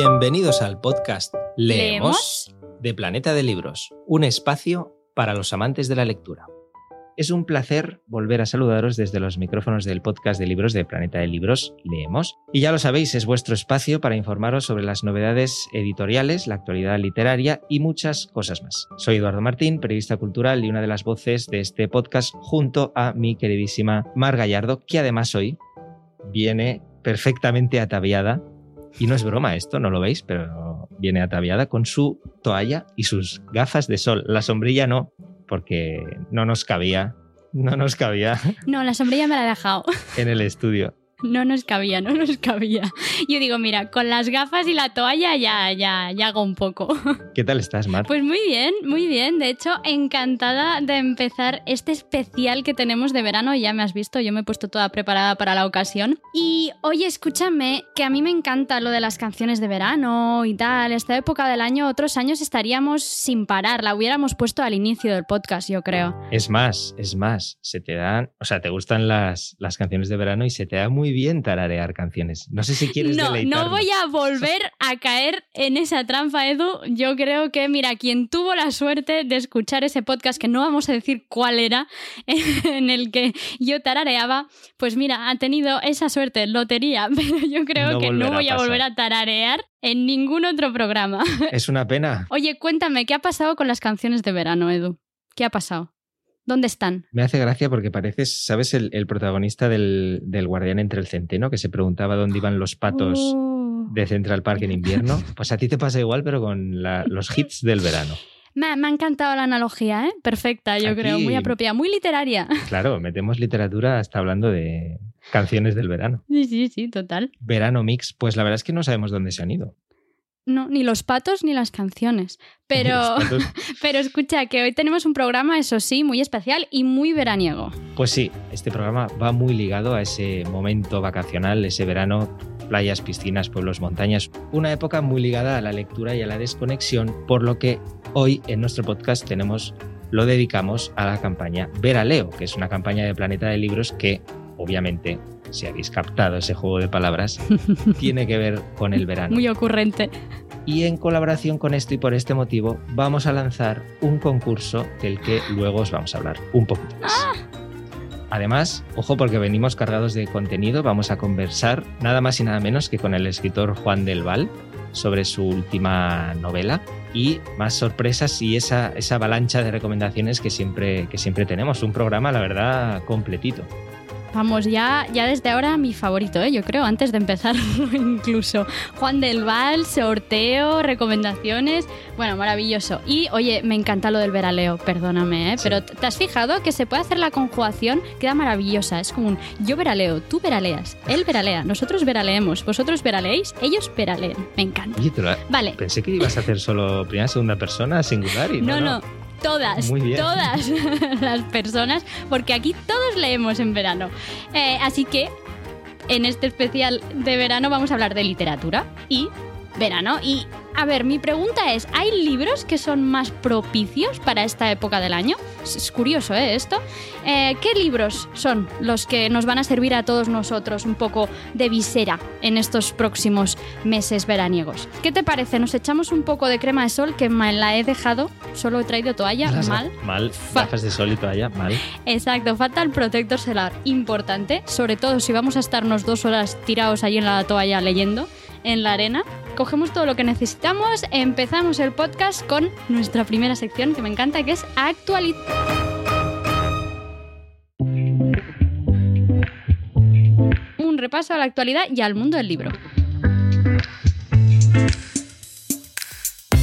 Bienvenidos al podcast Leemos, ¿Leemos? de Planeta de Libros, un espacio para los amantes de la lectura. Es un placer volver a saludaros desde los micrófonos del podcast de libros de Planeta de Libros Leemos. Y ya lo sabéis, es vuestro espacio para informaros sobre las novedades editoriales, la actualidad literaria y muchas cosas más. Soy Eduardo Martín, periodista cultural y una de las voces de este podcast junto a mi queridísima Mar Gallardo, que además hoy viene perfectamente ataviada. Y no es broma esto, no lo veis, pero viene ataviada con su toalla y sus gafas de sol. La sombrilla no, porque no nos cabía, no nos cabía No, la sombrilla me la he dejado. en el estudio. No nos cabía, no nos cabía. Yo digo, mira, con las gafas y la toalla ya, ya, ya hago un poco. ¿Qué tal estás, Mar? Pues muy bien, muy bien. De hecho, encantada de empezar este especial que tenemos de verano. Ya me has visto, yo me he puesto toda preparada para la ocasión. Y oye, escúchame, que a mí me encanta lo de las canciones de verano y tal. Esta época del año, otros años estaríamos sin parar. La hubiéramos puesto al inicio del podcast, yo creo. Es más, es más, se te dan, o sea, te gustan las, las canciones de verano y se te da muy bien tararear canciones. No sé si quieres No, no voy a volver a caer en esa trampa, Edu. Yo creo que, mira, quien tuvo la suerte de escuchar ese podcast, que no vamos a decir cuál era, en el que yo tarareaba, pues mira, ha tenido esa suerte, lotería, pero yo creo No que no a voy a volver a tararear en ningún otro programa. Es una pena. Oye, cuéntame, ¿qué ha pasado con las canciones de verano, Edu? ¿Qué ha pasado? ¿Dónde están? Me hace gracia porque pareces, ¿sabes? El, el protagonista del, del Guardián entre el Centeno, que se preguntaba dónde iban los patos Uh. de Central Park en invierno. Pues a ti te pasa igual, pero con la- los hits del verano. Me, me ha encantado la analogía, ¿eh? Perfecta, yo Aquí- creo, muy apropiada, muy literaria. Claro, metemos literatura hasta hablando de canciones del verano. Sí, sí, sí, total. Verano mix, pues la verdad es que no sabemos dónde se han ido. No, ni los patos ni las canciones. Pero, pero escucha, que hoy tenemos un programa, eso sí, muy especial y muy veraniego. Pues sí, este programa va muy ligado a ese momento vacacional, ese verano, playas, piscinas, pueblos, montañas. Una época muy ligada a la lectura y a la desconexión, por lo que hoy en nuestro podcast tenemos, lo dedicamos a la campaña Veraleo, que es una campaña de Planeta de Libros que, obviamente, si habéis captado ese juego de palabras, tiene que ver con el verano. Muy ocurrente. Y en colaboración con esto y por este motivo vamos a lanzar un concurso del que luego os vamos a hablar un poquito más. Además, ojo porque venimos cargados de contenido, vamos a conversar nada más y nada menos que con el escritor Juan del Val sobre su última novela y más sorpresas y esa, esa avalancha de recomendaciones que siempre, que siempre tenemos. Un programa, la verdad, completito. Vamos, ya, ya desde ahora mi favorito, ¿eh? yo creo, antes de empezar incluso. Juan del Val, sorteo, recomendaciones. Bueno, maravilloso. Y oye, me encanta lo del veraleo, perdóname, ¿eh? Sí. pero ¿te has fijado que se puede hacer la conjugación? Queda maravillosa. Es como un yo veraleo, tú veraleas, él veralea, nosotros veraleemos, vosotros veraleéis, ellos veraleen. Me encanta. Oye, te lo- Vale, pensé que ibas a hacer solo primera, segunda persona, singular y No, no, Muy bien. todas las personas, porque aquí todos leemos en verano. Eh, así que en este especial de verano vamos a hablar de literatura y verano. Y a ver, mi pregunta es, ¿hay libros que son más propicios para esta época del año? Es, curioso, ¿eh? Esto. Eh, ¿Qué libros son los que nos van a servir a todos nosotros un poco de visera en estos próximos meses veraniegos? ¿Qué te parece? ¿Nos echamos un poco de crema de sol que me la he dejado? Solo he traído toalla, Las mal. Mal, Fa- gafas de sol y toalla, mal. Exacto, falta el protector solar. Importante, sobre todo si vamos a estarnos dos horas tirados ahí en la toalla leyendo en la arena. Cogemos todo lo que necesitamos, empezamos el podcast con nuestra primera sección que me encanta, que es actualidad. Un repaso a la actualidad y al mundo del libro.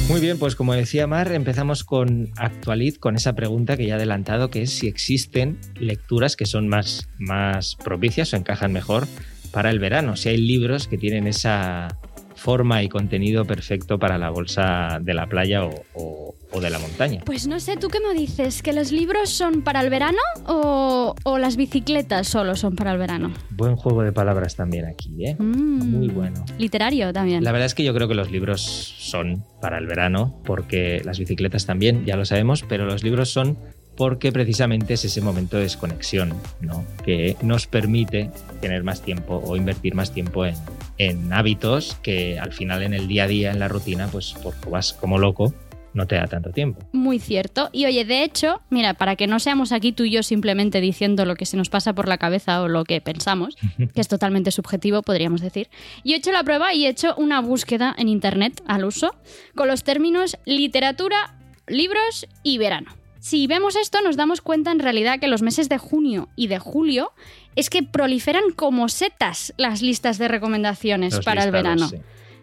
Muy bien, pues como decía Mar, empezamos con Actualid, con esa pregunta que ya he adelantado, que es si existen lecturas que son más, más propicias o encajan mejor para el verano, si hay libros que tienen esa forma y contenido perfecto para la bolsa de la playa o, o- o de la montaña. Pues no sé, ¿tú qué me dices? ¿Que los libros son para el verano o, o las bicicletas solo son para el verano? Buen juego de palabras también aquí, ¿eh? Mm. Muy bueno. Literario también. La verdad es que yo creo que los libros son para el verano, porque las bicicletas también, ya lo sabemos, pero los libros son porque precisamente es ese momento de desconexión, ¿no? Que nos permite tener más tiempo o invertir más tiempo en, en hábitos que al final en el día a día, en la rutina, pues porque vas como loco, no te da tanto tiempo. Muy cierto. Y oye, de hecho, mira, para que no seamos aquí tú y yo simplemente diciendo lo que se nos pasa por la cabeza o lo que pensamos, que es totalmente subjetivo, podríamos decir, yo he hecho la prueba y he hecho una búsqueda en Internet al uso con los términos literatura, libros y verano. Si vemos esto, nos damos cuenta en realidad que los meses de junio y de julio es que proliferan como setas las listas de recomendaciones Los para el verano. sí.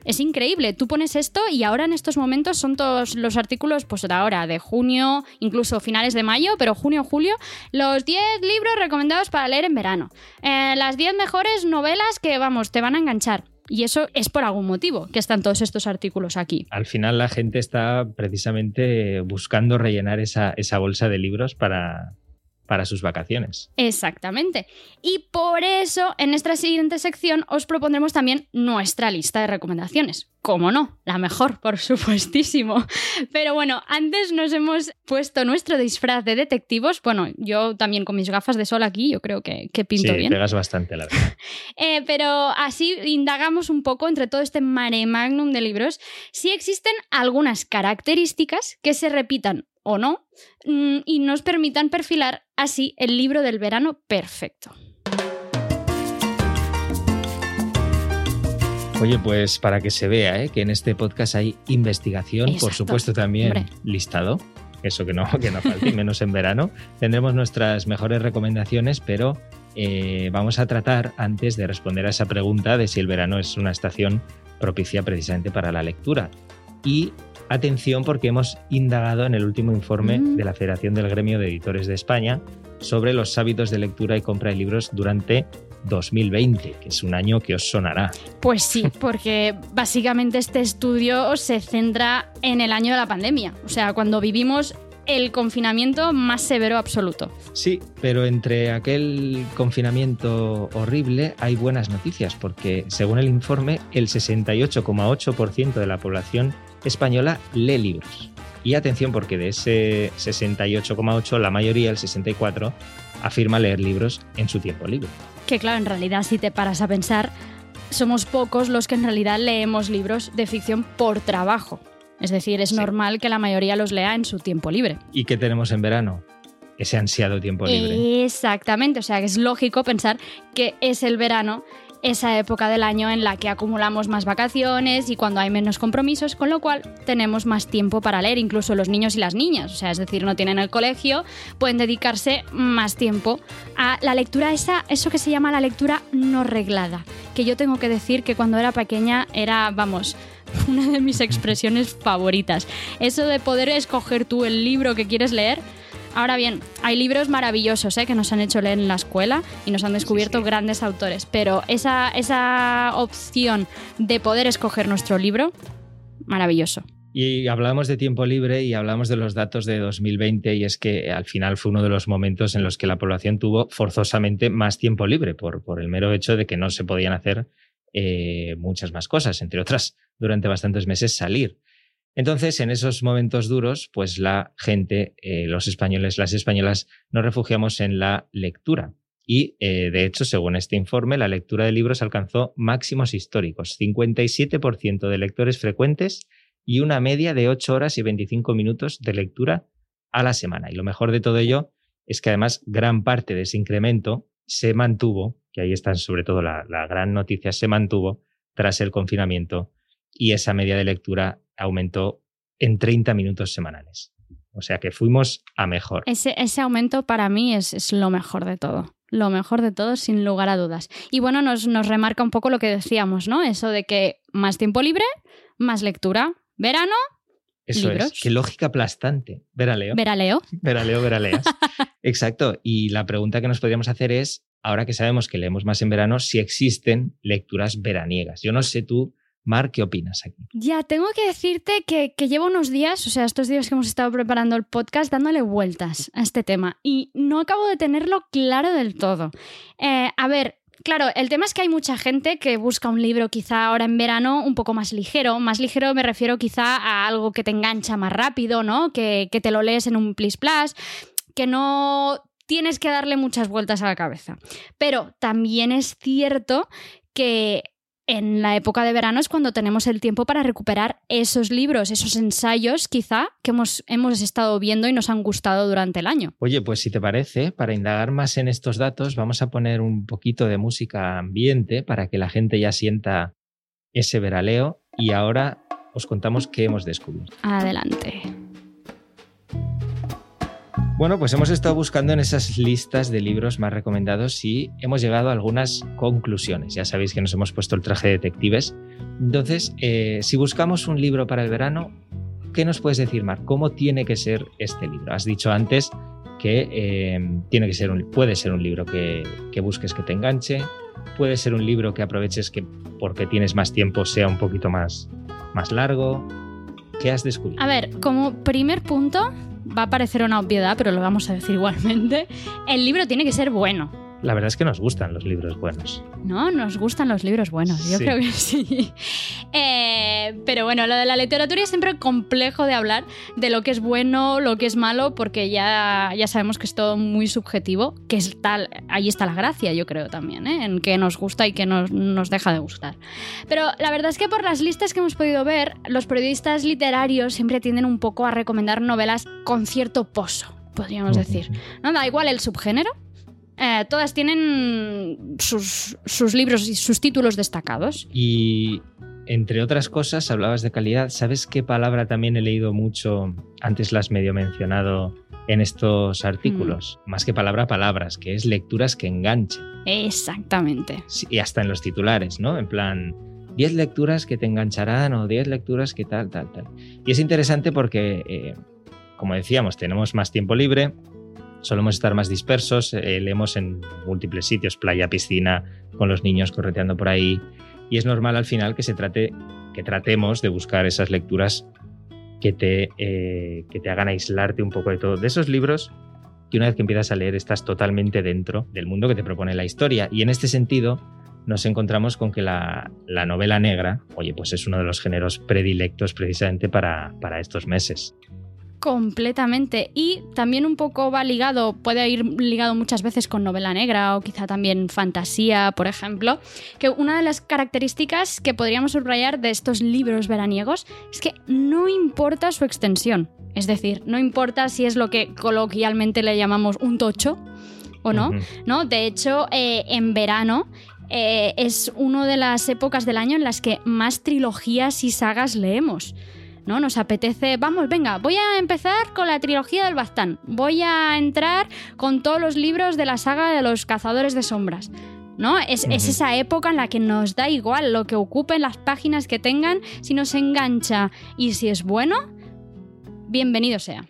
Es increíble. Tú pones esto y ahora en estos momentos son todos los artículos, pues de ahora, de junio, incluso finales de mayo, pero junio, julio, los 10 libros recomendados para leer en verano. Eh, las 10 mejores novelas que, vamos, te van a enganchar. Y eso es por algún motivo que están todos estos artículos aquí. Al final la gente está precisamente buscando rellenar esa, esa bolsa de libros para, para sus vacaciones. Exactamente. Y por eso, en esta siguiente sección, os propondremos también nuestra lista de recomendaciones. Como no, la mejor, por supuestísimo. Pero bueno, antes nos hemos puesto nuestro disfraz de detectivos. Bueno, yo también con mis gafas de sol aquí, yo creo que, que pinto sí, bien. pegas bastante, la verdad. Eh, pero así indagamos un poco entre todo este mare magnum de libros si existen algunas características que se repitan o no mm, y nos permitan perfilar así el libro del verano perfecto. Oye, pues para que se vea ¿eh? que en este podcast hay investigación, por supuesto también Hombre. listado, eso que no, que no falte, menos en verano. Tendremos nuestras mejores recomendaciones, pero eh, vamos a tratar antes de responder a esa pregunta de si el verano es una estación propicia precisamente para la lectura. Y atención porque hemos indagado en el último informe Mm. de la Federación del Gremio de Editores de España sobre los hábitos de lectura y compra de libros durante 2020, que es un año que os sonará. Pues sí, porque básicamente este estudio se centra en el año de la pandemia, o sea, cuando vivimos el confinamiento más severo absoluto. Sí, pero entre aquel confinamiento horrible hay buenas noticias, porque según el informe, el 68,8% de la población española lee libros. Y atención, porque de ese 68,8, la mayoría, el 64, afirma leer libros en su tiempo libre. Que claro, en realidad si te paras a pensar, somos pocos los que en realidad leemos libros de ficción por trabajo. Es decir, es Sí. normal que la mayoría los lea en su tiempo libre. ¿Y qué tenemos en verano? Ese ansiado tiempo libre. Exactamente, o sea que es lógico pensar que es el verano esa época del año en la que acumulamos más vacaciones y cuando hay menos compromisos, con lo cual tenemos más tiempo para leer, incluso los niños y las niñas, o sea, es decir, no tienen el colegio, pueden dedicarse más tiempo a la lectura, esa, eso que se llama la lectura no reglada, que yo tengo que decir que cuando era pequeña era, vamos, una de mis expresiones favoritas. Eso de poder escoger tú el libro que quieres leer. Ahora bien, hay libros maravillosos ¿eh? que nos han hecho leer en la escuela y nos han descubierto sí. grandes autores, pero esa, esa opción de poder escoger nuestro libro, maravilloso. Y hablamos de tiempo libre y hablamos de los datos de 2020 y es que al final fue uno de los momentos en los que la población tuvo forzosamente más tiempo libre por, por el mero hecho de que no se podían hacer eh, muchas más cosas, entre otras durante bastantes meses salir. Entonces, en esos momentos duros, pues la gente, eh, los españoles, las españolas, nos refugiamos en la lectura. Y, eh, de hecho, según este informe, la lectura de libros alcanzó máximos históricos, 57% de lectores frecuentes y una media de 8 horas y 25 minutos de lectura a la semana. Y lo mejor de todo ello es que además gran parte de ese incremento se mantuvo, que ahí está sobre todo la gran noticia, se mantuvo tras el confinamiento y esa media de lectura aumentó en 30 minutos semanales. O sea que fuimos a mejor. Ese, ese aumento para mí es, es lo mejor de todo. Lo mejor de todo, sin lugar a dudas. Y bueno, nos, nos remarca un poco lo que decíamos, ¿no? Eso de que más tiempo libre, más lectura. Verano, Eso libros. es. Qué lógica aplastante. Vera Leo. veraleo. Veraleo, veraleas. Exacto. Y la pregunta que nos podríamos hacer es, ahora que sabemos que leemos más en verano, si existen lecturas veraniegas. Yo no sé tú, Mar, ¿qué opinas aquí? Ya, tengo que decirte que, llevo unos días, o sea, estos días que hemos estado preparando el podcast, dándole vueltas a este tema y no acabo de tenerlo claro del todo. Eh, a ver, Claro, el tema es que hay mucha gente que busca un libro quizá ahora en verano un poco más ligero. Más ligero me refiero quizá a algo que te engancha más rápido, ¿no? Que, que te lo lees en un plis plas, que no tienes que darle muchas vueltas a la cabeza. Pero también es cierto que en la época de verano es cuando tenemos el tiempo para recuperar esos libros, esos ensayos quizá que hemos, hemos estado viendo y nos han gustado durante el año. Oye, pues si te parece, para indagar más en estos datos, vamos a poner un poquito de música ambiente para que la gente ya sienta ese veraleo y ahora os contamos qué hemos descubierto. Adelante. Bueno, pues hemos estado buscando en esas listas de libros más recomendados y hemos llegado a algunas conclusiones. Ya sabéis que nos hemos puesto el traje de detectives. Entonces, eh, si buscamos un libro para el verano, ¿qué nos puedes decir, Mar? ¿Cómo tiene que ser este libro? Has dicho antes que eh, tiene que ser puede ser un libro que, que busques que te enganche, puede ser un libro que aproveches que porque tienes más tiempo sea un poquito más, más largo. ¿Qué has descubierto? A ver, como primer punto, va a parecer una obviedad, pero lo vamos a decir igualmente, el libro tiene que ser bueno. La verdad es que nos gustan los libros buenos. No, nos gustan los libros buenos, yo Sí. creo que sí. Eh, pero bueno, lo de la literatura es siempre complejo de hablar de lo que es bueno, lo que es malo, porque ya, ya sabemos que es todo muy subjetivo, que es tal, ahí está la gracia, yo creo también, ¿eh? en que nos gusta y que nos, nos deja de gustar. Pero la verdad es que por las listas que hemos podido ver, los periodistas literarios siempre tienden un poco a recomendar novelas con cierto pozo, podríamos decir. No da igual el subgénero. Eh, todas tienen sus, sus libros y sus títulos destacados. Y entre otras cosas, hablabas de calidad. ¿Sabes qué palabra también he leído mucho? Antes la has medio mencionado en estos artículos. Más que palabra, palabras, que es lecturas que enganchen. Exactamente. Sí, Y hasta en los titulares, ¿no? En plan, 10 lecturas que te engancharán o 10 lecturas que tal, tal, tal. Y es interesante porque, eh, como decíamos, tenemos más tiempo libre, solemos estar más dispersos, eh, leemos en múltiples sitios, playa, piscina, con los niños correteando por ahí. Y es normal al final que se trate, que tratemos de buscar esas lecturas que te, eh, que te hagan aislarte un poco de todo. De esos libros que una vez que empiezas a leer estás totalmente dentro del mundo que te propone la historia. Y en este sentido nos encontramos con que la, la novela negra, oye, pues es uno de los géneros predilectos precisamente para, para estos meses. Completamente. Y también un poco va ligado, puede ir ligado muchas veces con novela negra o quizá también fantasía, por ejemplo, que una de las características que podríamos subrayar de estos libros veraniegos es que no importa su extensión. Es decir, no importa si es lo que coloquialmente le llamamos un tocho o no. ¿no? De hecho, eh, en verano eh, es una de las épocas del año en las que más trilogías y sagas leemos. ¿No? Nos apetece, vamos, venga, voy a empezar con la trilogía del Bastán. Voy a entrar con todos los libros de la saga de los cazadores de sombras. ¿No? Es, es esa época en la que nos da igual lo que ocupen las páginas que tengan, si nos engancha y si es bueno, bienvenido sea.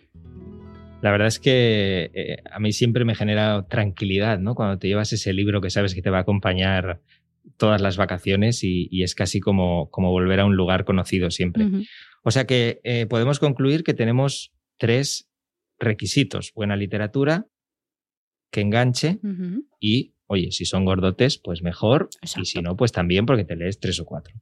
La verdad es que eh, a mí siempre me genera tranquilidad, ¿no? Cuando te llevas ese libro que sabes que te va a acompañar todas las vacaciones y, y es casi como, como volver a un lugar conocido siempre. O sea que eh, podemos concluir que tenemos tres requisitos. Buena literatura, que enganche y, oye, si son gordotes, pues mejor. Y si no, pues también porque te lees tres o cuatro.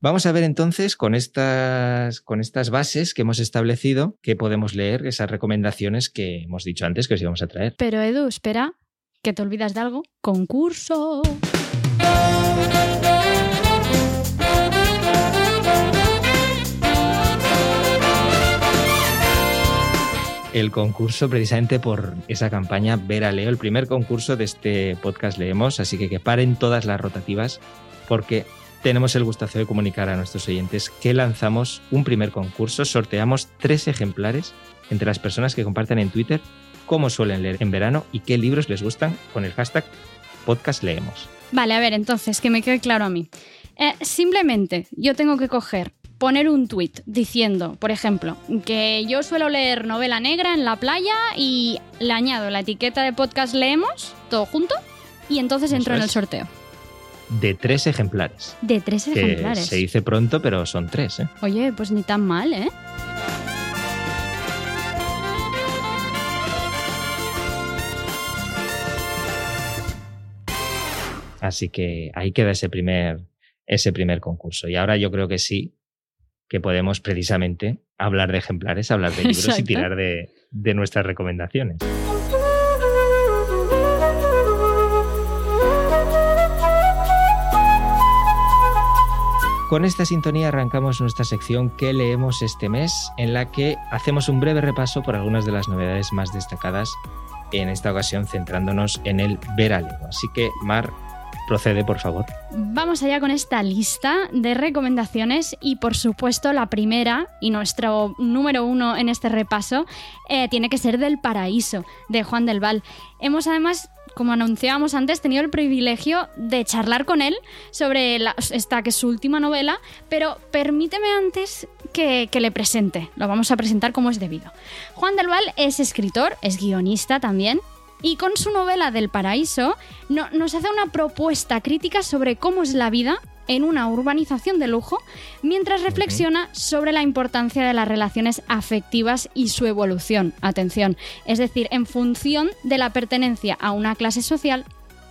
Vamos a ver entonces con estas, con estas bases que hemos establecido que podemos leer esas recomendaciones que hemos dicho antes que os íbamos a traer. Pero Edu, espera, que te olvidas de algo. Concurso. El concurso precisamente por esa campaña Ver a Leo, el primer concurso de este podcast Leemos, así que que paren todas las rotativas porque tenemos el gustazo de comunicar a nuestros oyentes que lanzamos un primer concurso, sorteamos tres ejemplares entre las personas que comparten en Twitter cómo suelen leer en verano y qué libros les gustan con el hashtag podcast leemos. Vale, a ver, entonces, que me quede claro a mí. Eh, simplemente yo tengo que coger, poner un tweet diciendo, por ejemplo, que yo suelo leer novela negra en la playa y le añado la etiqueta de podcast leemos, todo junto, y entonces entro en el sorteo. De tres ejemplares. De tres Que ejemplares. se dice pronto, pero son tres. ¿eh? Oye, pues ni tan mal, ¿eh? Así que ahí queda ese primer, ese primer concurso. Y ahora yo creo que sí, que podemos precisamente hablar de ejemplares, hablar de libros y Exacto. tirar de, de nuestras recomendaciones. con esta sintonía arrancamos nuestra sección que leemos este mes, en la que hacemos un breve repaso por algunas de las novedades más destacadas, en esta ocasión centrándonos en el verano. Así que, Mar, procede, por favor. Vamos allá con esta lista de recomendaciones y, por supuesto, la primera y nuestro número uno en este repaso eh, tiene que ser del Paraíso, de Juan del Val. Hemos además como anunciábamos antes, tenido el privilegio de charlar con él sobre esta que es su última novela, pero permíteme antes que, le presente. Lo vamos a presentar como es debido. Juan del Val es escritor, es guionista también, y con su novela Del Paraíso nos hace una propuesta crítica sobre cómo es la vida en una urbanización de lujo, mientras reflexiona sobre la importancia de las relaciones afectivas y su evolución. Atención, es decir, en función de la pertenencia a una clase social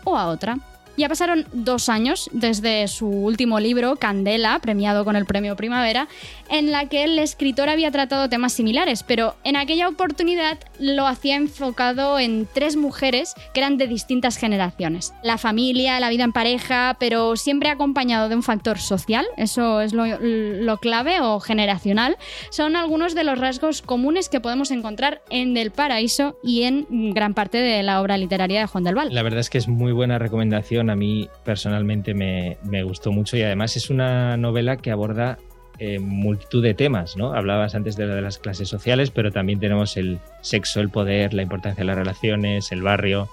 o a otra. Ya pasaron dos años desde su último libro, Candela, premiado con el premio Primavera, en la que el escritor había tratado temas similares, pero en aquella oportunidad lo hacía enfocado en tres mujeres que eran de distintas generaciones. La familia, la vida en pareja, pero siempre acompañado de un factor social, eso es lo, clave o generacional, son algunos de los rasgos comunes que podemos encontrar en Del Paraíso y en gran parte de la obra literaria de Juan del Val. La verdad es que es muy buena recomendación, a mí personalmente me, me gustó mucho y además es una novela que aborda eh, multitud de temas, ¿no? Hablabas antes de, de las clases sociales, pero también tenemos el sexo, el poder, la importancia de las relaciones, el barrio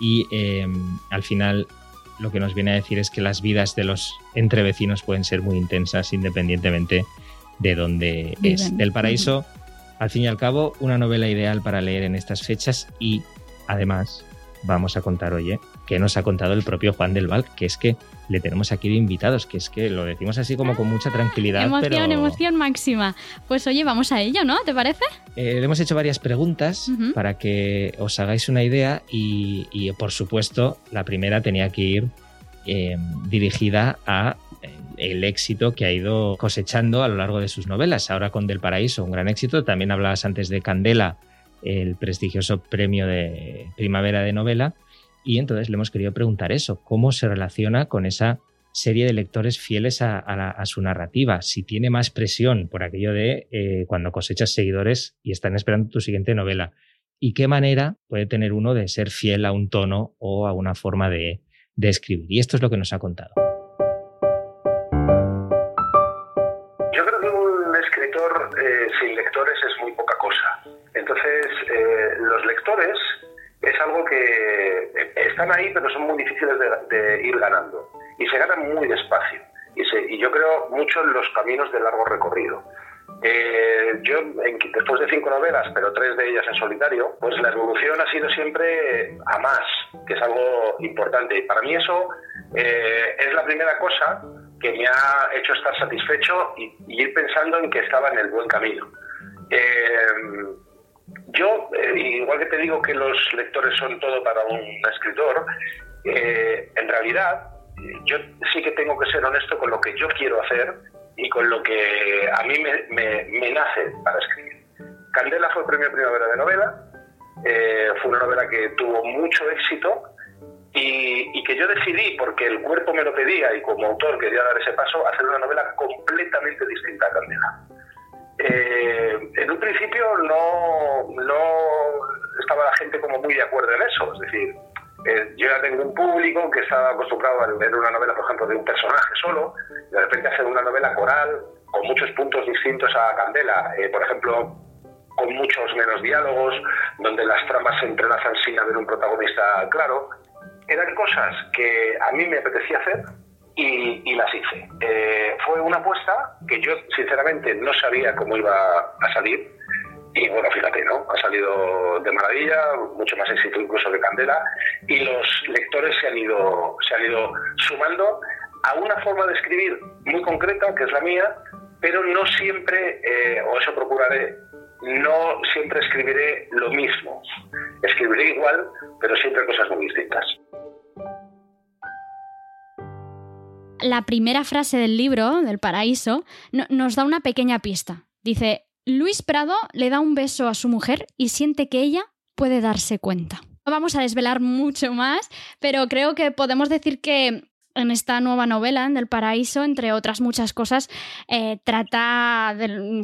y em, al final lo que nos viene a decir es que las vidas de los entre vecinos pueden ser muy intensas independientemente de dónde es. Del paraíso, al fin y al cabo, una novela ideal para leer en estas fechas y además vamos a contar, oye, que nos ha contado el propio Juan del Val, que es que le tenemos aquí de invitados, que es que lo decimos así como con mucha tranquilidad. Emoción, emoción máxima. Pues oye, vamos a ello, ¿no? ¿Te parece? Eh, le hemos hecho varias preguntas para que os hagáis una idea y, por supuesto la primera tenía que ir eh, dirigida a eh, el éxito que ha ido cosechando a lo largo de sus novelas. Ahora con Del Paraíso, un gran éxito. También hablabas antes de Candela, el prestigioso premio de primavera de novela. Y entonces le hemos querido preguntar eso, cómo se relaciona con esa serie de lectores fieles a, su narrativa, si tiene más presión por aquello de eh, cuando cosechas seguidores y están esperando tu siguiente novela, y qué manera puede tener uno de ser fiel a un tono o a una forma de, escribir. Y esto es lo que nos ha contado. Yo creo que un escritor eh, sin lectores es muy poca cosa. Entonces, eh, los lectores es algo que están ahí, pero son muy difíciles de, ir ganando. Y se ganan muy despacio. Y, yo creo mucho en los caminos de largo recorrido. Eh, yo, después de cinco novelas, pero tres de ellas en solitario, pues la evolución ha sido siempre a más, que es algo importante. Y para mí eso eh, es la primera cosa que me ha hecho estar satisfecho y, ir pensando en que estaba en el buen camino. Eh, igual que te digo que los lectores son todo para un escritor, eh, en realidad yo sí que tengo que ser honesto con lo que yo quiero hacer y con lo que a mí me, nace para escribir. Candela fue el premio Primavera de novela, eh, fue una novela que tuvo mucho éxito y, y, que yo decidí, porque el cuerpo me lo pedía y como autor quería dar ese paso, hacer una novela completamente distinta a Candela. Eh, en un principio no, no estaba la gente como muy de acuerdo en eso, es decir, eh, yo ya tengo un público que estaba acostumbrado a leer una novela, por ejemplo, de un personaje solo, y de repente hacer una novela coral con muchos puntos distintos a Candela, eh, por ejemplo, con muchos menos diálogos, donde las tramas se entrelazan sin haber un protagonista claro, eran cosas que a mí me apetecía hacer y, las hice. Eh, fue una apuesta que yo sinceramente no sabía cómo iba a salir y bueno, fíjate, ¿no? Ha salido de maravilla, mucho más éxito incluso que Candela y los lectores se han ido, se han ido sumando a una forma de escribir muy concreta, que es la mía, pero no siempre, eh, o eso procuraré, no siempre escribiré lo mismo. Escribiré igual, pero siempre cosas muy distintas. La primera frase del libro, del paraíso, nos da una pequeña pista. Dice, Luis Prado le da un beso a su mujer y siente que ella puede darse cuenta. No vamos a desvelar mucho más, pero creo que podemos decir que en esta nueva novela, en Del Paraíso, entre otras muchas cosas, eh, trata,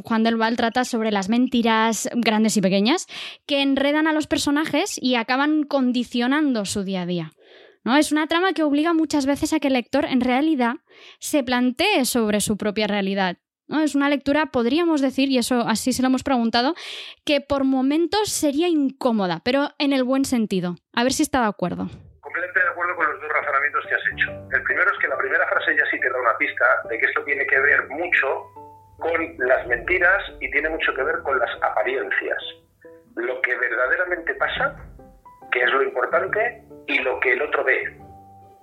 Juan del Val trata sobre las mentiras grandes y pequeñas que enredan a los personajes y acaban condicionando su día a día. ¿No? Es una trama que obliga muchas veces a que el lector en realidad se plantee sobre su propia realidad. ¿no? Es una lectura, podríamos decir, y eso así se lo hemos preguntado, que por momentos sería incómoda, pero en el buen sentido. A ver si está de acuerdo. Completamente de acuerdo con los dos razonamientos que has hecho. El primero es que la primera frase ya sí te da una pista de que esto tiene que ver mucho con las mentiras y tiene mucho que ver con las apariencias. Lo que verdaderamente pasa, que es lo importante, y lo que el otro ve,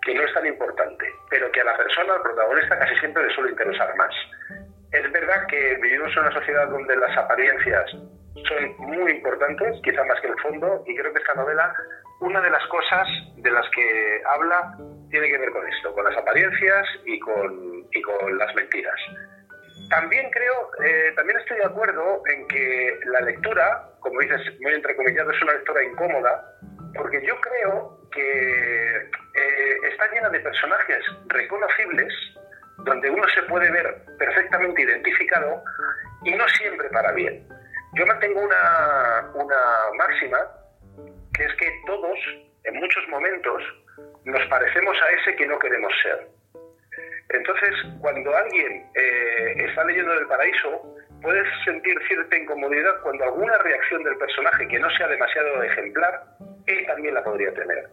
que no es tan importante, pero que a la persona, al protagonista, casi siempre le suele interesar más. Es verdad que vivimos en una sociedad donde las apariencias son muy importantes, quizá más que el fondo, y creo que esta novela, una de las cosas de las que habla, tiene que ver con esto, con las apariencias y con, y con las mentiras. También creo, eh, también estoy de acuerdo en que la lectura, como dices muy entrecomillado, es una lectura incómoda, porque yo creo que eh, está llena de personajes reconocibles donde uno se puede ver perfectamente identificado y no siempre para bien. Yo mantengo una, una máxima que es que todos, en muchos momentos, nos parecemos a ese que no queremos ser. Entonces, cuando alguien eh, está leyendo El Paraíso, puedes sentir cierta incomodidad cuando alguna reacción del personaje que no sea demasiado ejemplar, él también la podría tener.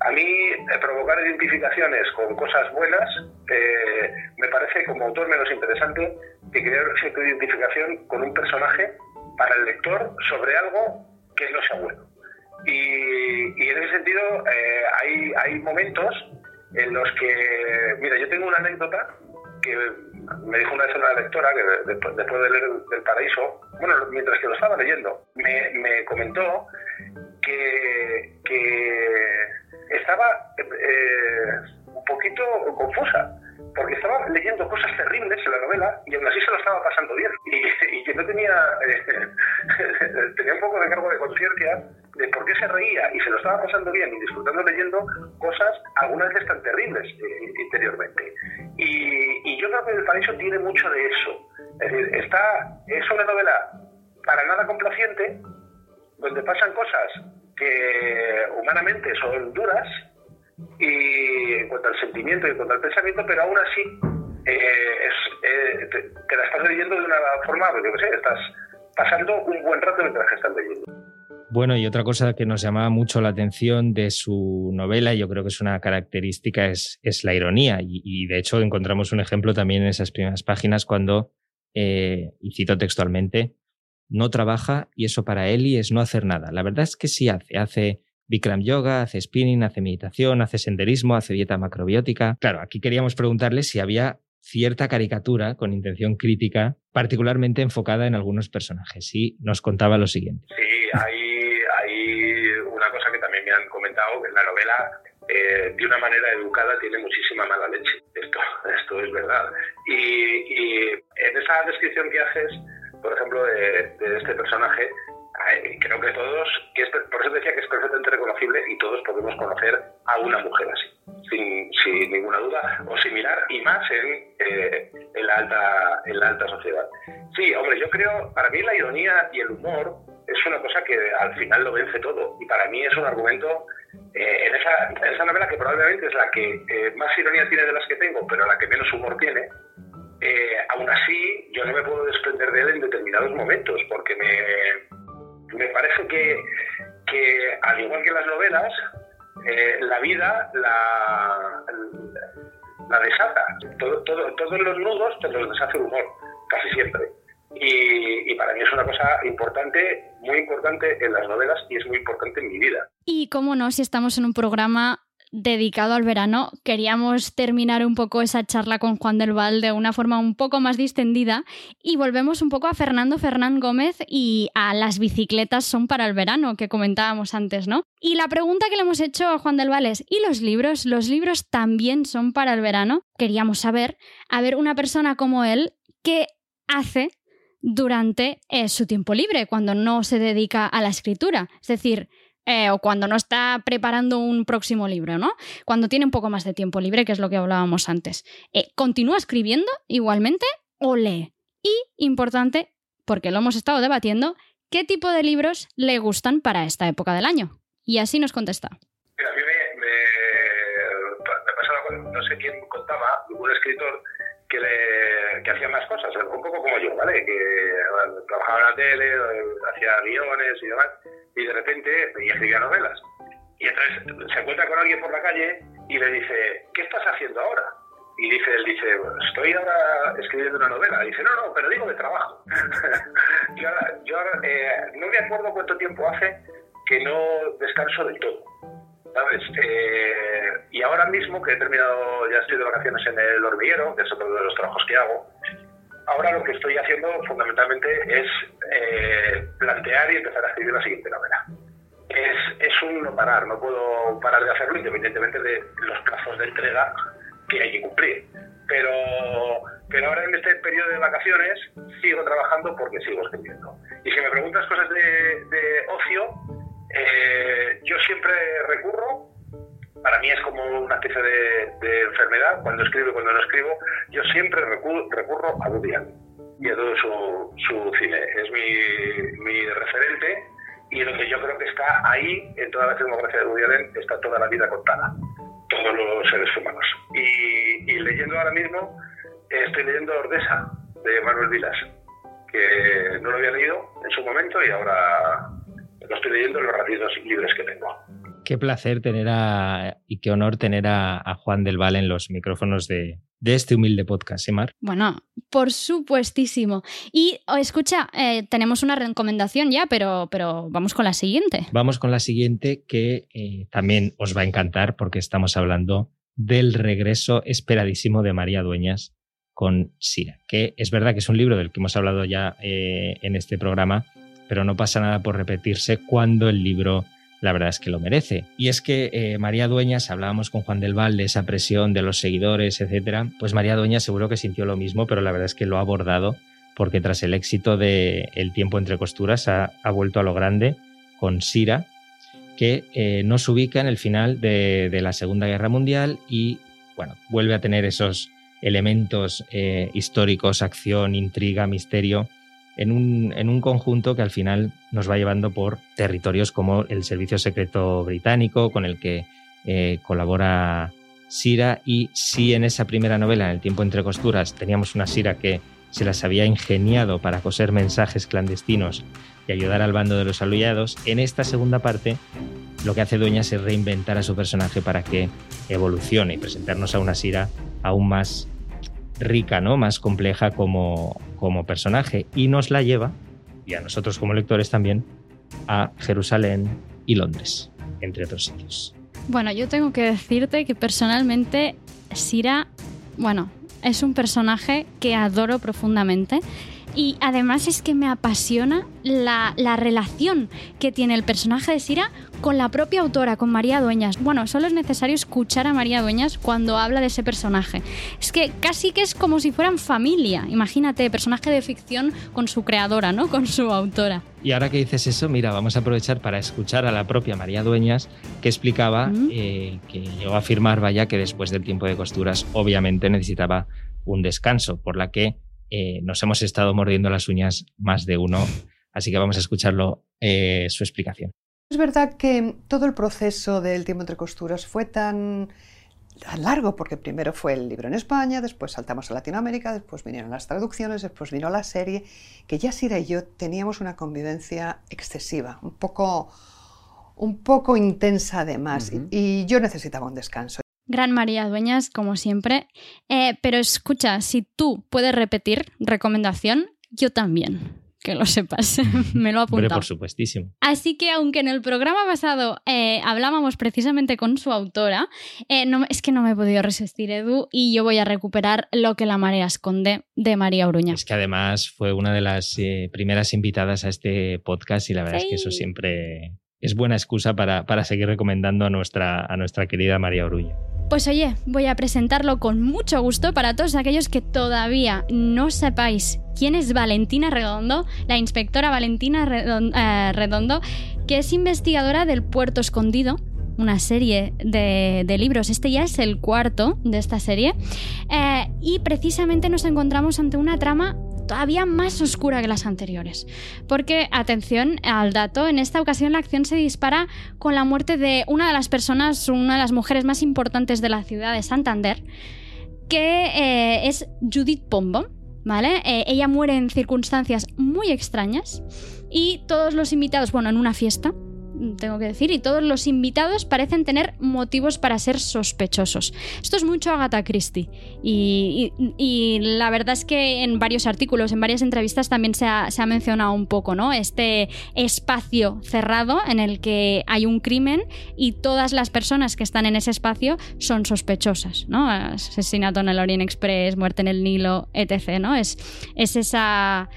A mí, eh, provocar identificaciones con cosas buenas eh, me parece como autor menos interesante que crear cierta identificación con un personaje para el lector sobre algo que no sea bueno. Y, en ese sentido, hay, hay momentos en los que, mira, yo tengo una anécdota que me dijo una vez una lectora que después, de leer El Paraíso, bueno, mientras que lo estaba leyendo, me, comentó que, estaba eh, un poquito confusa, porque estaba leyendo cosas terribles en la novela y aún así se lo estaba pasando bien. Y, que no tenía, eh, tenía un poco de cargo de conciencia de por qué se reía y se lo estaba pasando bien y disfrutando leyendo cosas algunas veces tan terribles eh, interiormente. Y, yo creo que El Paraíso tiene mucho de eso. Es decir, está, es una novela para nada complaciente, donde pasan cosas que humanamente son duras y en cuanto al sentimiento y en cuanto al pensamiento, pero aún así eh, eh, te, la estás leyendo de una forma, yo qué sé, estás pasando un buen rato mientras que estás leyendo. Bueno, y otra cosa que nos llamaba mucho la atención de su novela, y yo creo que es una característica, es, la ironía. Y, de hecho encontramos un ejemplo también en esas primeras páginas cuando, eh, y cito textualmente, no trabaja y eso para Eli es no hacer nada. La verdad es que sí hace. Hace Bikram Yoga, hace spinning, hace meditación, hace senderismo, hace dieta macrobiótica. Claro, aquí queríamos preguntarle si había cierta caricatura con intención crítica, particularmente enfocada en algunos personajes. Y nos contaba lo siguiente. Sí, hay en la novela eh, de una manera educada tiene muchísima mala leche. Esto, esto es verdad. Y, en esa descripción que haces, por ejemplo, de, este personaje, creo que todos, y por eso decía que es perfectamente reconocible y todos podemos conocer a una mujer así, sin, sin ninguna duda o similar, y más en, eh, en, la alta, en la alta sociedad. Sí, hombre, yo creo, para mí la ironía y el humor es una cosa que al final lo vence todo, y para mí es un argumento eh, en, esa, esa, novela, que probablemente es la que eh, más ironía tiene de las que tengo, pero la que menos humor tiene, eh, aún así yo no me puedo desprender de él en determinados momentos, porque me, me parece que, que, al igual que las novelas, la vida la, desata. Todo, todo, todos los nudos te los deshace el humor, casi siempre. Y, para mí es una cosa importante, muy importante en las novelas y es muy importante en mi vida. Y cómo no, si estamos en un programa dedicado al verano, queríamos terminar un poco esa charla con Juan del Val de una forma un poco más distendida y volvemos un poco a Fernando Fernán Gómez y a las bicicletas son para el verano que comentábamos antes, ¿no? Y la pregunta que le hemos hecho a Juan del Val es, ¿y los libros? ¿Los libros también son para el verano? Queríamos saber, a ver, una persona como él, ¿qué hace durante eh, su tiempo libre, cuando no se dedica a la escritura. Es decir, eh, o cuando no está preparando un próximo libro, ¿no? Cuando tiene un poco más de tiempo libre, que es lo que hablábamos antes. Eh, ¿Continúa escribiendo igualmente o lee? Y, importante, porque lo hemos estado debatiendo, ¿qué tipo de libros le gustan para esta época del año? Y así nos contesta. Mira, a mí me, me, pasaba, no sé quién contaba, un escritor que, hacía más cosas, un poco como yo, ¿vale? Que trabajaba en la tele, hacía guiones y demás y de repente y escribía novelas. Y entonces se encuentra con alguien por la calle y le dice, ¿qué estás haciendo ahora? Y dice, él dice, estoy ahora escribiendo una novela. Dice, no, no, pero digo de trabajo. yo, yo eh, no me acuerdo cuánto tiempo hace que no descanso del todo. Eh, y ahora mismo que he terminado, ya estoy de vacaciones en el hormiguero, que es otro de los trabajos que hago, ahora lo que estoy haciendo fundamentalmente es eh, plantear y empezar a escribir la siguiente novela. Es, un no parar, no puedo parar de hacerlo independientemente de los plazos de entrega que hay que cumplir. Pero, pero ahora en este periodo de vacaciones sigo trabajando porque sigo escribiendo. Y si me preguntas cosas de ocio, eh, yo siempre recurro para mí es como una especie de, enfermedad, cuando escribo y cuando no escribo, yo siempre recurro, a Woody y a todo su, cine. Es mi, referente y donde yo creo que está ahí, en toda la filmografía de Woody Allen, está toda la vida contada, todos los seres humanos. Y, leyendo ahora mismo, estoy leyendo Ordesa, de Manuel Vilas, que no lo había leído en su momento y ahora lo estoy leyendo en los ratitos libres que tengo. Qué placer tener a, y qué honor tener a, Juan del Val en los micrófonos de, este humilde podcast, ¿eh, Mar? Bueno, por supuestísimo. Y oh, escucha, eh, tenemos una recomendación ya, pero, pero vamos con la siguiente. Vamos con la siguiente que eh, también os va a encantar porque estamos hablando del regreso esperadísimo de María Dueñas con Sira, que es verdad que es un libro del que hemos hablado ya en este programa, pero no pasa nada por repetirse cuando el libro la verdad es que lo merece. Y es que eh, María Dueñas, hablábamos con Juan del Val de esa presión de los seguidores, etcétera, pues María Dueñas seguro que sintió lo mismo, pero la verdad es que lo ha abordado porque tras el éxito de El tiempo entre costuras ha, vuelto a lo grande con Sira, que eh, nos ubica en el final de, la Segunda Guerra Mundial y bueno, vuelve a tener esos elementos eh, históricos, acción, intriga, misterio en un, conjunto que al final nos va llevando por territorios como el Servicio Secreto Británico, con el que eh, colabora Sira, y si en esa primera novela, en El tiempo entre costuras, teníamos una Sira que se las había ingeniado para coser mensajes clandestinos y ayudar al bando de los aliados, en esta segunda parte lo que hace Dueñas es reinventar a su personaje para que evolucione y presentarnos a una Sira aún más rica, ¿no? Más compleja como, como personaje. Y nos la lleva, y a nosotros como lectores también, a Jerusalén y Londres, entre otros sitios. Bueno, yo tengo que decirte que personalmente Sira, bueno, es un personaje que adoro profundamente y además es que me apasiona la, relación que tiene el personaje de Sira con la propia autora, con María Dueñas. Bueno, solo es necesario escuchar a María Dueñas cuando habla de ese personaje. Es que casi que es como si fueran familia. Imagínate, personaje de ficción con su creadora, ¿no? Con su autora. Y ahora que dices eso, mira, vamos a aprovechar para escuchar a la propia María Dueñas que explicaba eh, que llegó a afirmar, vaya, que después del tiempo de costuras obviamente necesitaba un descanso, por la que eh, nos hemos estado mordiendo las uñas más de uno, así que vamos a escucharlo eh, su explicación. Es verdad que todo el proceso del tiempo entre costuras fue tan, largo, porque primero fue el libro en España, después saltamos a Latinoamérica, después vinieron las traducciones, después vino la serie, que ya Sira y yo teníamos una convivencia excesiva, un poco, un poco intensa además, y yo necesitaba un descanso. Gran María Dueñas, como siempre. Eh, pero escucha, si tú puedes repetir recomendación, yo también. Que lo sepas, me lo apuntado. por supuestísimo. Así que aunque en el programa pasado eh, hablábamos precisamente con su autora, eh, no, es que no me he podido resistir, Edu, y yo voy a recuperar Lo que la marea esconde de María Uruña. Es que además fue una de las primeras invitadas a este podcast y la verdad es que eso siempre es buena excusa para, para seguir recomendando a nuestra, a nuestra querida María Oruña. Pues oye, voy a presentarlo con mucho gusto para todos aquellos que todavía no sepáis quién es Valentina Redondo, la inspectora Valentina eh, Redondo, que es investigadora del Puerto Escondido, una serie de, libros. Este ya es el cuarto de esta serie. Eh, y precisamente nos encontramos ante una trama todavía más oscura que las anteriores. Porque, atención al dato, en esta ocasión la acción se dispara con la muerte de una de las personas, una de las mujeres más importantes de la ciudad de Santander, que eh, es Judith Pombo. ¿Vale? Eh, ella muere en circunstancias muy extrañas y todos los invitados, bueno, en una fiesta, tengo que decir, y todos los invitados parecen tener motivos para ser sospechosos. Esto es mucho Agatha Christie. Y, la verdad es que en varios artículos, en varias entrevistas también se ha, mencionado un poco, ¿no? Este espacio cerrado en el que hay un crimen y todas las personas que están en ese espacio son sospechosas, ¿no? Asesinato en el Orient Express, muerte en el Nilo, etc., ¿no? Es, es esa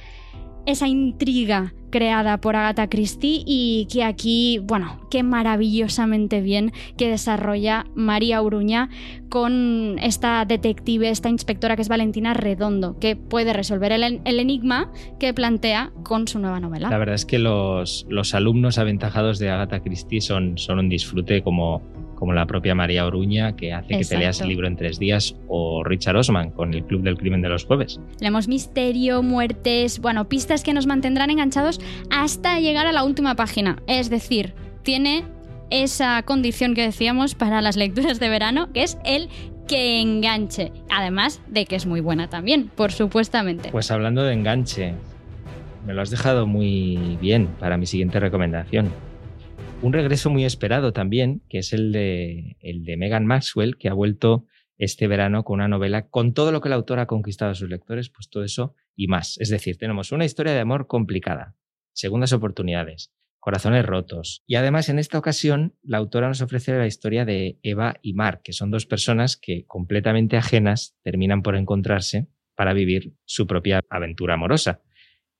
esa intriga creada por Agatha Christie y que aquí, bueno, qué maravillosamente bien que desarrolla María Uruña con esta detective, esta inspectora que es Valentina Redondo, que puede resolver el, enigma que plantea con su nueva novela. La verdad es que los, los alumnos aventajados de Agatha Christie son, son un disfrute como como la propia María Oruña, que hace que te leas el libro en tres días, o Richard Osman con el Club del Crimen de los Jueves. Leemos misterio, muertes, bueno, pistas que nos mantendrán enganchados hasta llegar a la última página. Es decir, tiene esa condición que decíamos para las lecturas de verano, que es el que enganche. Además de que es muy buena también, por supuestamente. Pues hablando de enganche, me lo has dejado muy bien para mi siguiente recomendación. Un regreso muy esperado también, que es el de, Megan Maxwell, que ha vuelto este verano con una novela con todo lo que la autora ha conquistado a sus lectores, pues todo eso y más. Es decir, tenemos una historia de amor complicada, segundas oportunidades, corazones rotos. Y además, en esta ocasión, la autora nos ofrece la historia de Eva y Mark, que son dos personas que completamente ajenas terminan por encontrarse para vivir su propia aventura amorosa.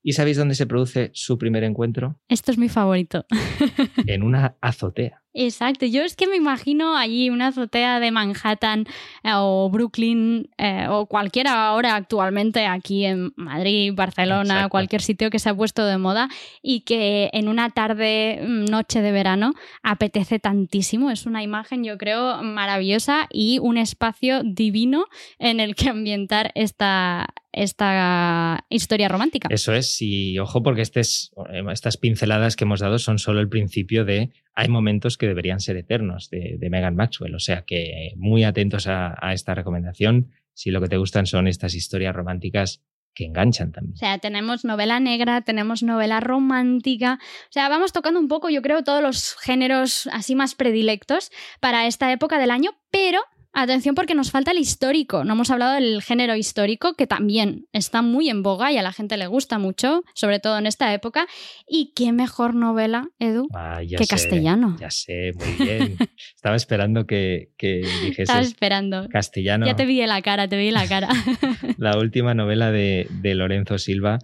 ¿Y sabéis dónde se produce su primer encuentro? Esto es mi favorito. en una azotea. Exacto, yo es que me imagino allí una azotea de Manhattan eh, o Brooklyn eh, o cualquiera ahora actualmente aquí en Madrid, Barcelona, cualquier sitio que se ha puesto de moda y que en una tarde, mm, noche de verano apetece tantísimo. Es una imagen yo creo maravillosa y un espacio divino en el que ambientar esta, esta historia romántica. Eso es, y ojo porque estas pinceladas que hemos dado son solo el principio de hay momentos que deberían ser eternos de, Megan Maxwell. O sea que muy atentos a, esta recomendación si lo que te gustan son estas historias románticas que enganchan también. O sea, tenemos novela negra, tenemos novela romántica, o sea, vamos tocando un poco, yo creo, todos los géneros así más predilectos para esta época del año, pero Atención porque nos falta el histórico. No hemos hablado del género histórico, que también está muy en boga y a la gente le gusta mucho, sobre todo en esta época. Y qué mejor novela, Edu, ah, que castellano. Ya sé, muy bien. Estaba esperando que, que dijeses Estaba esperando. castellano. Ya te vi la cara, te vi la cara. la última novela de, de Lorenzo Silva.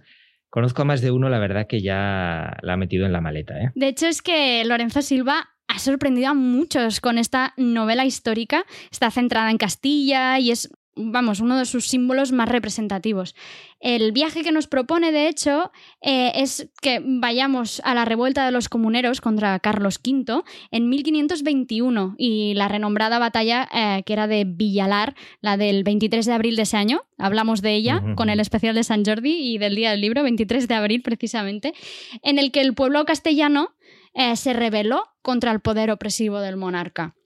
Conozco a más de uno, la verdad, que ya la ha metido en la maleta. ¿eh? De hecho, es que Lorenzo Silva ha sorprendido a muchos con esta novela histórica. Está centrada en Castilla y es, vamos, uno de sus símbolos más representativos. El viaje que nos propone, de hecho, eh, es que vayamos a la revuelta de los comuneros contra Carlos V en 1521 y la renombrada batalla eh, que era de Villalar, la del 23 de abril de ese año. Hablamos de ella con el especial de San Jordi y del Día del Libro, 23 de abril precisamente, en el que el pueblo castellano eh, se rebeló contra el poder opresivo del monarca.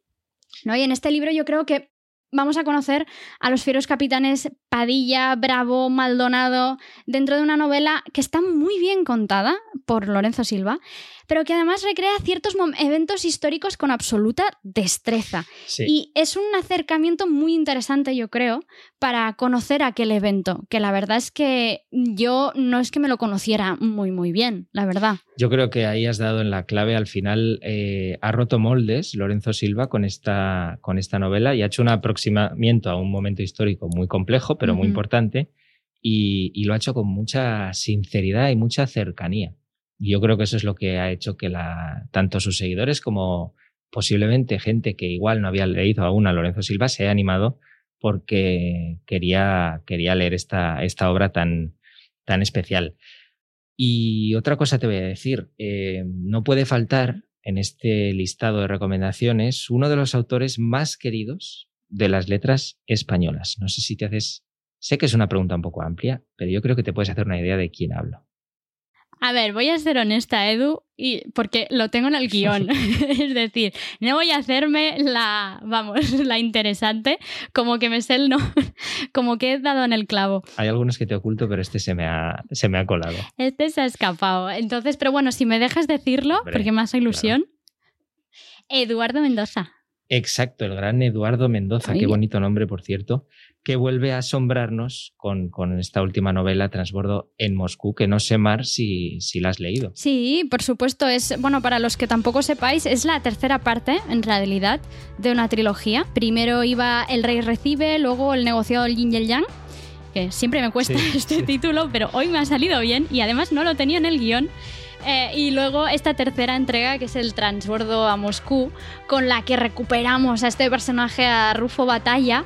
¿No? Y en este libro yo creo que vamos a conocer a los fieros capitanes Padilla, Bravo, Maldonado, dentro de una novela que está muy bien contada por Lorenzo Silva, pero que además recrea ciertos eventos históricos con absoluta destreza. Y es un acercamiento muy interesante, yo creo, para conocer aquel evento, que la verdad es que yo no es que me lo conociera muy, muy bien, la verdad. Yo creo que ahí has dado en la clave, al final eh, ha roto moldes Lorenzo Silva con esta, con esta novela y ha hecho un aproximamiento a un momento histórico muy complejo, pero muy importante, y, lo ha hecho con mucha sinceridad y mucha cercanía. Yo creo que eso es lo que ha hecho que tanto sus seguidores como posiblemente gente que igual no había leído aún a Lorenzo Silva se haya animado porque quería, quería leer esta, esta obra tan, tan especial. Y otra cosa te voy a decir, eh, no puede faltar en este listado de recomendaciones uno de los autores más queridos de las letras españolas. No sé si te haces, sé que es una pregunta un poco amplia, pero yo creo que te puedes hacer una idea de quién hablo. A ver, voy a ser honesta, Edu, y porque lo tengo en el guion. es decir, no voy a hacerme la, vamos, la interesante, como que me sé el no, como que he dado en el clavo. Hay algunos que te oculto, pero este se me ha, se me ha colado. Este se ha escapado. Entonces, pero bueno, si me dejas decirlo, porque me hace ilusión. Eduardo Mendoza. Exacto, el gran Eduardo Mendoza, qué bonito nombre, por cierto, que vuelve a asombrarnos con, esta última novela, Transbordo en Moscú, que no sé, Mar, si, si la has leído. Sí, por supuesto, es, bueno, para los que tampoco sepáis, es la tercera parte, en realidad, de una trilogía. Primero iba El Rey Recibe, luego El Negociado del Yin y el Yang, que siempre me cuesta este título, pero hoy me ha salido bien y además no lo tenía en el guion. Eh, y luego esta tercera entrega, que es el transbordo a Moscú, con la que recuperamos a este personaje, a Rufo Batalla,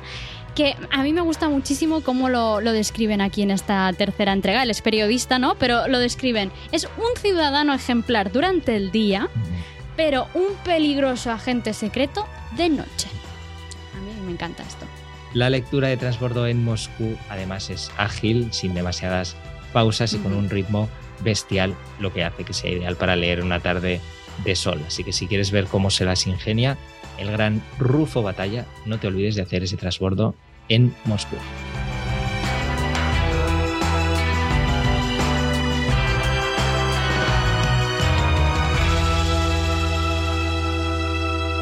que a mí me gusta muchísimo cómo lo, lo, describen aquí en esta tercera entrega. Él es periodista, ¿no? Pero lo describen. Es un ciudadano ejemplar durante el día, pero un peligroso agente secreto de noche. A mí me encanta esto. La lectura de Transbordo en Moscú, además, es ágil, sin demasiadas pausas y con un ritmo bestial, lo que hace que sea ideal para leer una tarde de sol. Así que si quieres ver cómo se las ingenia el gran Rufo Batalla, no te olvides de hacer ese transbordo en Moscú.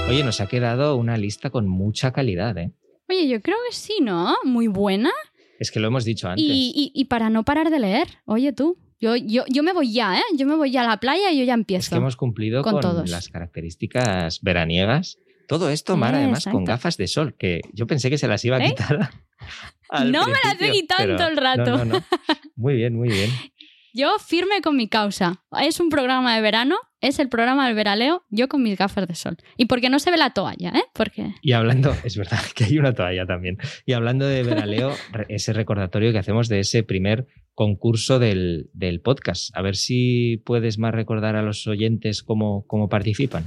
Oye, nos ha quedado una lista con mucha calidad, ¿eh? Oye, yo creo que sí, ¿no? Muy buena. Es que lo hemos dicho antes. y para no parar de leer, oye tú. Yo, yo, yo me voy ya, ¿eh? Yo me voy ya a la playa y yo ya empiezo. Es que hemos cumplido con, las características veraniegas. Todo esto, Mar, además con gafas de sol, que yo pensé que se las iba a ¿Eh? quitar. no me las he quitado todo el rato. muy bien, muy bien. Yo firme con mi causa. Es un programa de verano, es el programa del veraleo, yo con mis gafas de sol. Y porque no se ve la toalla, ¿eh? Porque... Y hablando, es verdad que hay una toalla también. Y hablando de veraleo, ese recordatorio que hacemos de ese primer concurso del, podcast. A ver si puedes más recordar a los oyentes cómo, cómo participan.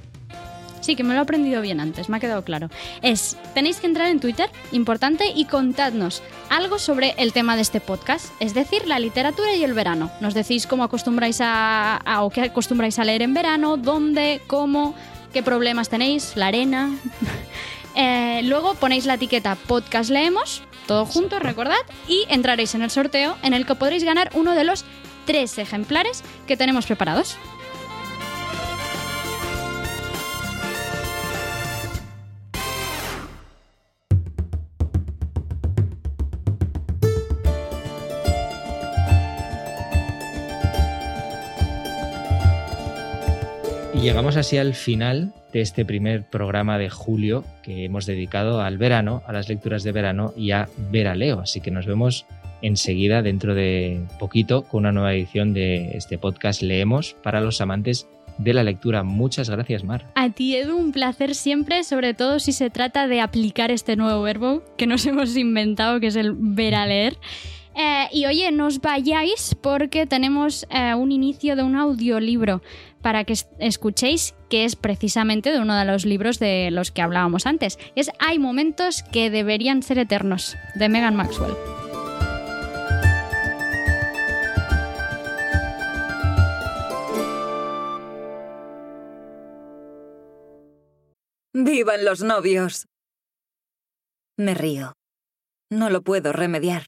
Sí, que me lo he aprendido bien antes, me ha quedado claro. Es, tenéis que entrar en Twitter, importante, y contadnos algo sobre el tema de este podcast, es decir, la literatura y el verano. Nos decís cómo acostumbráis a, o qué acostumbráis a leer en verano, dónde, cómo, qué problemas tenéis, la arena. Eh, luego ponéis la etiqueta podcast leemos todo junto, recordad, y entraréis en el sorteo en el que podréis ganar uno de los tres ejemplares que tenemos preparados. Llegamos así al final de este primer programa de julio que hemos dedicado al verano, a las lecturas de verano y a Veraleo. Así que nos vemos enseguida, dentro de poquito, con una nueva edición de este podcast Leemos para los amantes de la lectura. Muchas gracias, Mar. A ti, Edu, un placer siempre, sobre todo si se trata de aplicar este nuevo verbo que nos hemos inventado, que es el ver a leer. Eh, y oye, no os vayáis porque tenemos eh, un inicio de un audiolibro para que escuchéis, que es precisamente de uno de los libros de los que hablábamos antes. Es Hay momentos que deberían ser eternos, de Megan Maxwell. ¡Vivan los novios! Me río. No lo puedo remediar.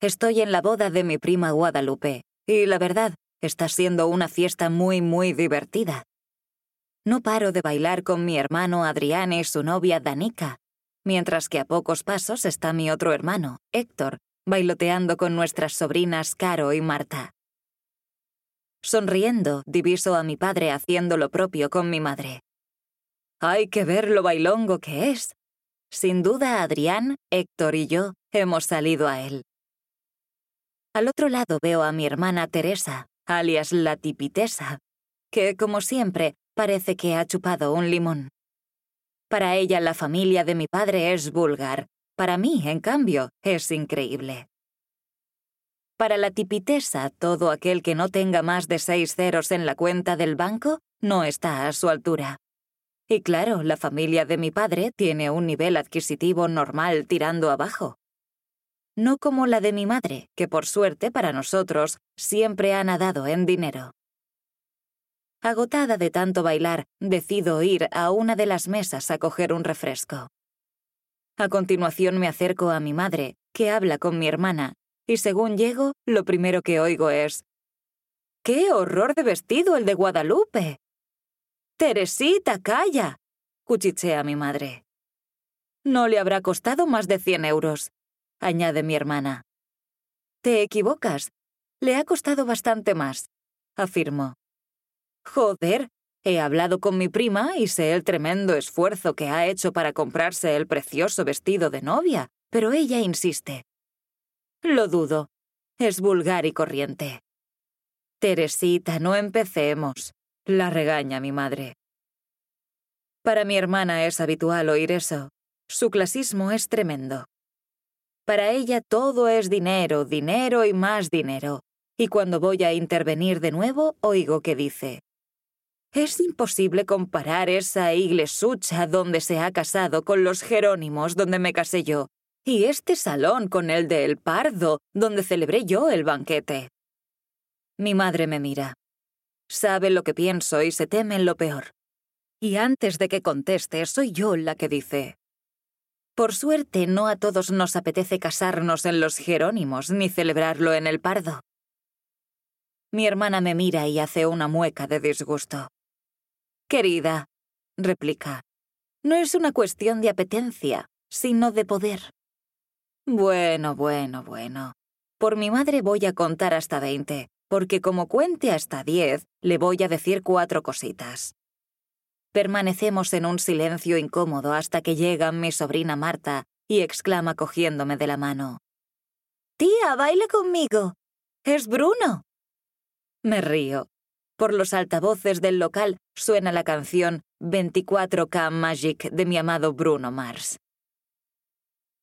Estoy en la boda de mi prima Guadalupe, y la verdad, Está siendo una fiesta muy, muy divertida. No paro de bailar con mi hermano Adrián y su novia Danica, mientras que a pocos pasos está mi otro hermano, Héctor, bailoteando con nuestras sobrinas Caro y Marta. Sonriendo, diviso a mi padre haciendo lo propio con mi madre. Hay que ver lo bailongo que es. Sin duda, Adrián, Héctor y yo hemos salido a él. Al otro lado veo a mi hermana Teresa, alias la tipitesa, que, como siempre, parece que ha chupado un limón. Para ella la familia de mi padre es vulgar, para mí, en cambio, es increíble. Para la tipitesa, todo aquel que no tenga más de seis ceros en la cuenta del banco no está a su altura. Y claro, la familia de mi padre tiene un nivel adquisitivo normal tirando abajo. No como la de mi madre, que por suerte para nosotros siempre ha nadado en dinero. Agotada de tanto bailar, decido ir a una de las mesas a coger un refresco. A continuación me acerco a mi madre, que habla con mi hermana, y según llego, lo primero que oigo es, ¡Qué horror de vestido el de Guadalupe! Teresita, calla, cuchichea mi madre. No le habrá costado más de 100 euros, añade mi hermana. Te equivocas, le ha costado bastante más, afirmo. Joder, he hablado con mi prima y sé el tremendo esfuerzo que ha hecho para comprarse el precioso vestido de novia, pero ella insiste. Lo dudo. Es vulgar y corriente. Teresita, no empecemos, la regaña mi madre. Para mi hermana es habitual oír eso. Su clasismo es tremendo. Para ella todo es dinero, dinero y más dinero. Y cuando voy a intervenir de nuevo, oigo que dice, es imposible comparar esa iglesucha donde se ha casado con los Jerónimos donde me casé yo, y este salón con el de El Pardo donde celebré yo el banquete. Mi madre me mira. Sabe lo que pienso y se teme en lo peor. Y antes de que conteste, soy yo la que dice. Por suerte, no a todos nos apetece casarnos en los Jerónimos ni celebrarlo en el Pardo. Mi hermana me mira y hace una mueca de disgusto. Querida, replica, no es una cuestión de apetencia, sino de poder. Bueno, bueno, bueno. Por mi madre voy a contar hasta veinte, porque como cuente hasta diez, le voy a decir cuatro cositas. Permanecemos en un silencio incómodo hasta que llega mi sobrina Marta y exclama cogiéndome de la mano. Tía, baila conmigo. Es Bruno. Me río. Por los altavoces del local suena la canción 24K Magic de mi amado Bruno Mars.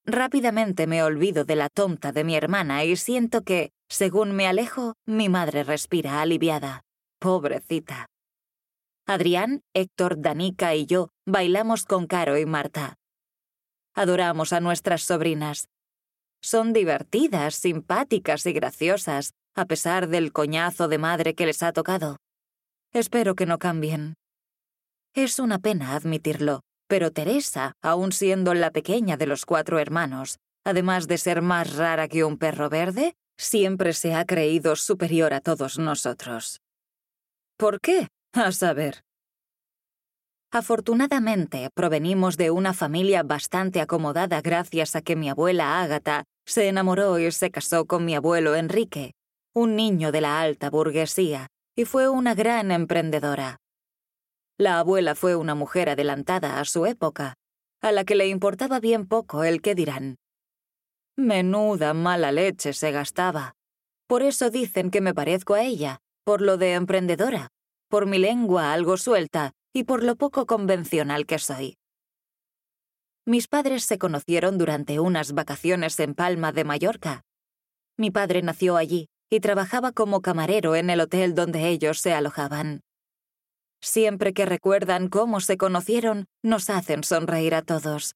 Rápidamente me olvido de la tonta de mi hermana y siento que, según me alejo, mi madre respira aliviada. Pobrecita. Adrián, Héctor, Danica y yo bailamos con Caro y Marta. Adoramos a nuestras sobrinas. Son divertidas, simpáticas y graciosas, a pesar del coñazo de madre que les ha tocado. Espero que no cambien. Es una pena admitirlo, pero Teresa, aun siendo la pequeña de los cuatro hermanos, además de ser más rara que un perro verde, siempre se ha creído superior a todos nosotros. ¿Por qué? A saber. Afortunadamente, provenimos de una familia bastante acomodada gracias a que mi abuela Ágata se enamoró y se casó con mi abuelo Enrique, un niño de la alta burguesía, y fue una gran emprendedora. La abuela fue una mujer adelantada a su época, a la que le importaba bien poco el qué dirán. Menuda mala leche se gastaba. Por eso dicen que me parezco a ella, por lo de emprendedora, por mi lengua algo suelta y por lo poco convencional que soy. Mis padres se conocieron durante unas vacaciones en Palma de Mallorca. Mi padre nació allí y trabajaba como camarero en el hotel donde ellos se alojaban. Siempre que recuerdan cómo se conocieron, nos hacen sonreír a todos.